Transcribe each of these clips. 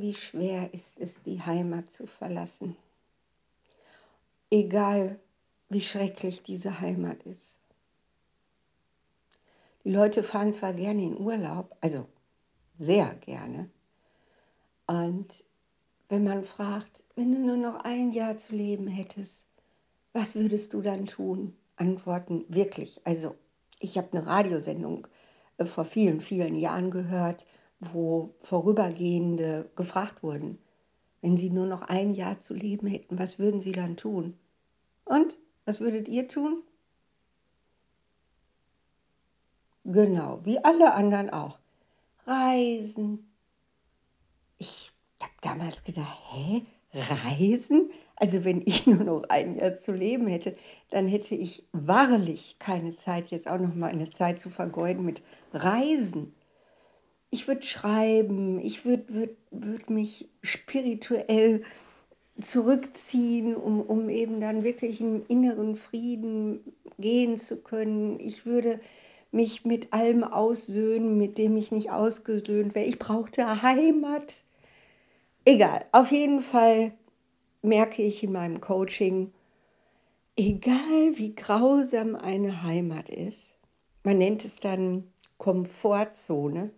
Wie schwer ist es, die Heimat zu verlassen. Egal, wie schrecklich diese Heimat ist. Die Leute fahren zwar gerne in Urlaub, also sehr gerne. Und wenn man fragt, wenn du nur noch ein Jahr zu leben hättest, was würdest du dann tun? Antworten wirklich. Also ich habe eine Radiosendung äh, vor vielen, vielen Jahren gehört, wo Vorübergehende gefragt wurden, wenn sie nur noch ein Jahr zu leben hätten, was würden sie dann tun? Und was würdet ihr tun? Genau, wie alle anderen auch. Reisen. Ich habe damals gedacht, hä? Reisen? Also wenn ich nur noch ein Jahr zu leben hätte, dann hätte ich wahrlich keine Zeit, jetzt auch noch mal eine Zeit zu vergeuden mit Reisen. Ich würde schreiben, ich würde würd, würd mich spirituell zurückziehen, um, um eben dann wirklich im inneren Frieden gehen zu können. Ich würde mich mit allem aussöhnen, mit dem ich nicht ausgesöhnt wäre. Ich brauchte Heimat. Egal, auf jeden Fall merke ich in meinem Coaching, egal wie grausam eine Heimat ist, man nennt es dann Komfortzone,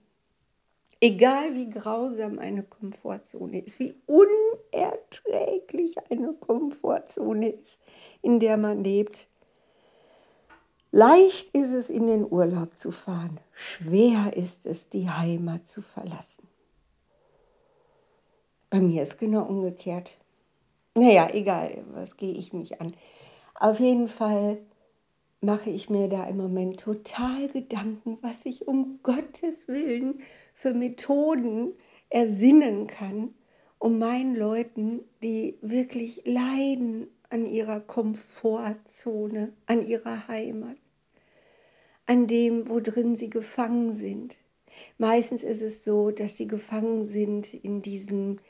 egal wie grausam eine Komfortzone ist, wie unerträglich eine Komfortzone ist, in der man lebt, leicht ist es, in den Urlaub zu fahren, schwer ist es, die Heimat zu verlassen. Bei mir ist genau umgekehrt. Naja, egal, was gehe ich mich an. Auf jeden Fall mache ich mir da im Moment total Gedanken, was ich um Gottes Willen für Methoden ersinnen kann, um meinen Leuten, die wirklich leiden an ihrer Komfortzone, an ihrer Heimat, an dem, wo drin sie gefangen sind. Meistens ist es so, dass sie gefangen sind in diesen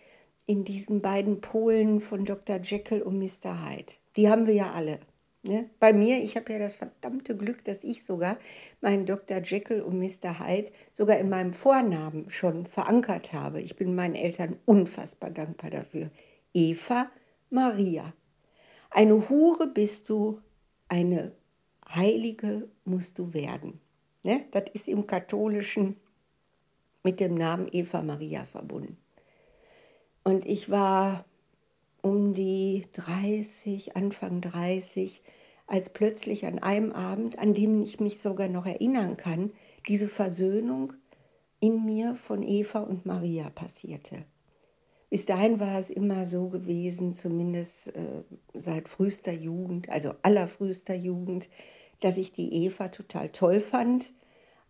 in diesen beiden Polen von Dr. Jekyll und Mr. Hyde. Die haben wir ja alle. Ne? Bei mir, ich habe ja das verdammte Glück, dass ich sogar meinen Dr. Jekyll und Mr. Hyde sogar in meinem Vornamen schon verankert habe. Ich bin meinen Eltern unfassbar dankbar dafür. Eva Maria. Eine Hure bist du, eine Heilige musst du werden. Ne? Das ist im Katholischen mit dem Namen Eva Maria verbunden. Und ich war um die 30, Anfang 30, als plötzlich an einem Abend, an dem ich mich sogar noch erinnern kann, diese Versöhnung in mir von Eva und Maria passierte. Bis dahin war es immer so gewesen, zumindest äh, seit frühester Jugend, also allerfrühester Jugend, dass ich die Eva total toll fand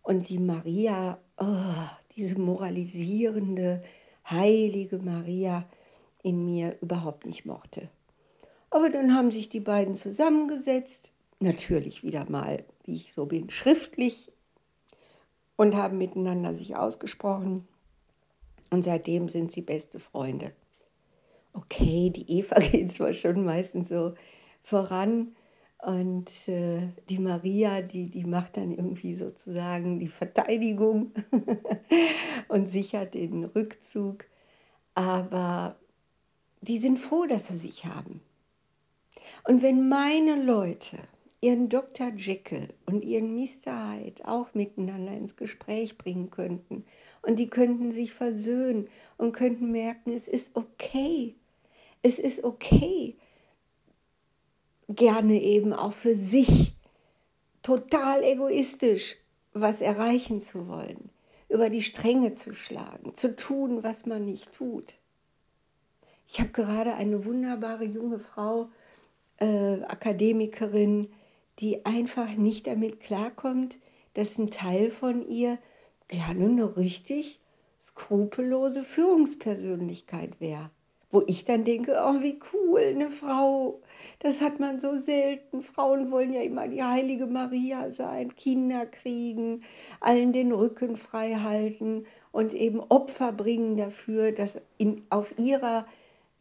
und die Maria, oh, diese moralisierende, heilige Maria in mir überhaupt nicht mochte. Aber dann haben sich die beiden zusammengesetzt, natürlich wieder mal, wie ich so bin, schriftlich und haben miteinander sich ausgesprochen. Und seitdem sind sie beste Freunde. Okay, die Eva geht zwar schon meistens so voran, und äh, die Maria, die, die macht dann irgendwie sozusagen die Verteidigung und sichert den Rückzug. Aber die sind froh, dass sie sich haben. Und wenn meine Leute ihren Dr. Jekyll und ihren Mr. Hyde auch miteinander ins Gespräch bringen könnten und die könnten sich versöhnen und könnten merken, es ist okay. Es ist okay, gerne eben auch für sich total egoistisch was erreichen zu wollen, über die Stränge zu schlagen, zu tun, was man nicht tut. Ich habe gerade eine wunderbare junge Frau, äh, Akademikerin, die einfach nicht damit klarkommt, dass ein Teil von ihr gerne eine richtig skrupellose Führungspersönlichkeit wäre wo ich dann denke, oh, wie cool, eine Frau. Das hat man so selten. Frauen wollen ja immer die heilige Maria sein, Kinder kriegen, allen den Rücken frei halten und eben Opfer bringen dafür, dass in, auf ihrer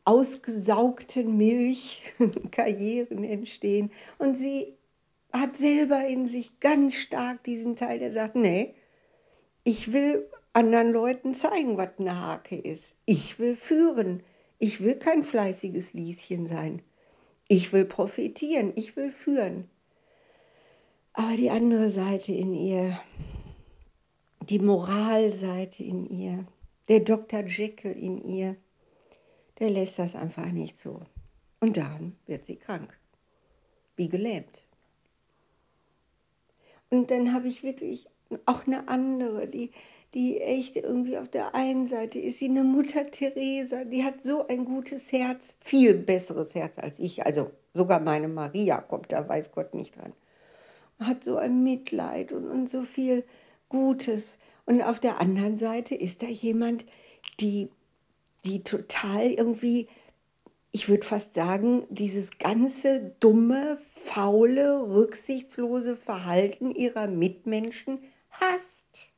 ausgesaugten Milch Karrieren entstehen. Und sie hat selber in sich ganz stark diesen Teil, der sagt, nee, ich will anderen Leuten zeigen, was eine Hake ist. Ich will führen. Ich will kein fleißiges Lieschen sein. Ich will profitieren. Ich will führen. Aber die andere Seite in ihr, die Moralseite in ihr, der Dr. Jekyll in ihr, der lässt das einfach nicht so. Und dann wird sie krank, wie gelähmt. Und dann habe ich wirklich auch eine andere, die, die echt irgendwie auf der einen Seite ist sie eine Mutter Teresa, die hat so ein gutes Herz, viel besseres Herz als ich. Also sogar meine Maria kommt da, weiß Gott nicht dran. Hat so ein Mitleid und, und so viel Gutes. Und auf der anderen Seite ist da jemand, die, die total irgendwie, ich würde fast sagen, dieses ganze dumme, faule, rücksichtslose Verhalten ihrer Mitmenschen hasst.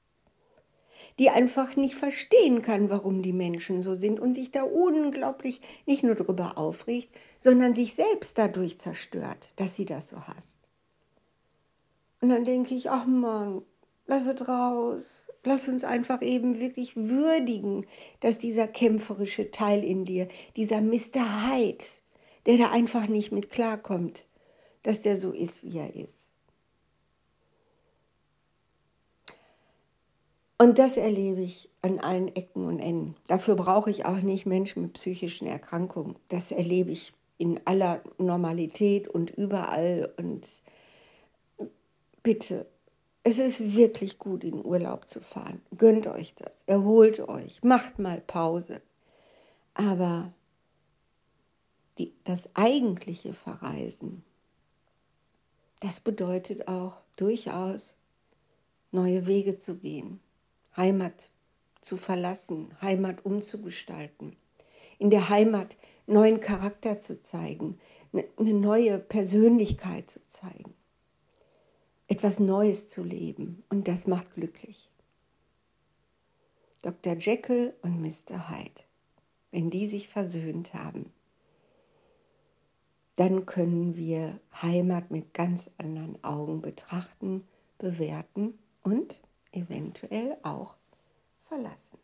Die einfach nicht verstehen kann, warum die Menschen so sind und sich da unglaublich nicht nur darüber aufregt, sondern sich selbst dadurch zerstört, dass sie das so hasst. Und dann denke ich, ach Mann, lass es raus. Lass uns einfach eben wirklich würdigen, dass dieser kämpferische Teil in dir, dieser Mr. Hyde, der da einfach nicht mit klarkommt, dass der so ist, wie er ist. Und das erlebe ich an allen Ecken und Enden. Dafür brauche ich auch nicht Menschen mit psychischen Erkrankungen. Das erlebe ich in aller Normalität und überall. Und bitte es ist wirklich gut, in Urlaub zu fahren. Gönnt euch das, erholt euch, macht mal Pause. Aber die, das eigentliche Verreisen, das bedeutet auch durchaus neue Wege zu gehen, Heimat zu verlassen, Heimat umzugestalten, in der Heimat neuen Charakter zu zeigen, eine neue Persönlichkeit zu zeigen etwas Neues zu leben und das macht glücklich. Dr. Jekyll und Mr. Hyde, wenn die sich versöhnt haben, dann können wir Heimat mit ganz anderen Augen betrachten, bewerten und eventuell auch verlassen.